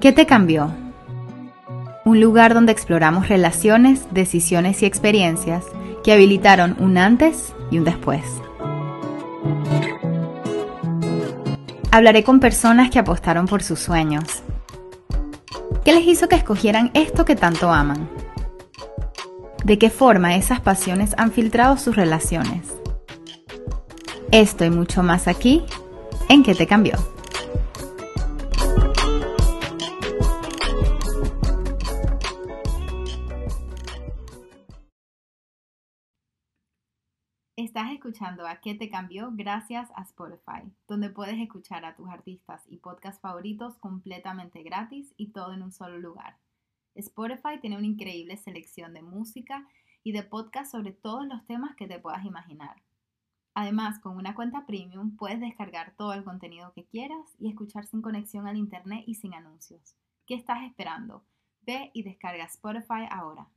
¿Qué te cambió? Un lugar donde exploramos relaciones, decisiones y experiencias que habilitaron un antes y un después. Hablaré con personas que apostaron por sus sueños. ¿Qué les hizo que escogieran esto que tanto aman? ¿De qué forma esas pasiones han filtrado sus relaciones? Esto y mucho más aquí en ¿Qué te cambió? Estás escuchando a ¿Qué te cambió? gracias a Spotify, donde puedes escuchar a tus artistas y podcasts favoritos completamente gratis y todo en un solo lugar. Spotify tiene una increíble selección de música y de podcasts sobre todos los temas que te puedas imaginar. Además, con una cuenta premium puedes descargar todo el contenido que quieras y escuchar sin conexión al internet y sin anuncios. ¿Qué estás esperando? Ve y descarga Spotify ahora.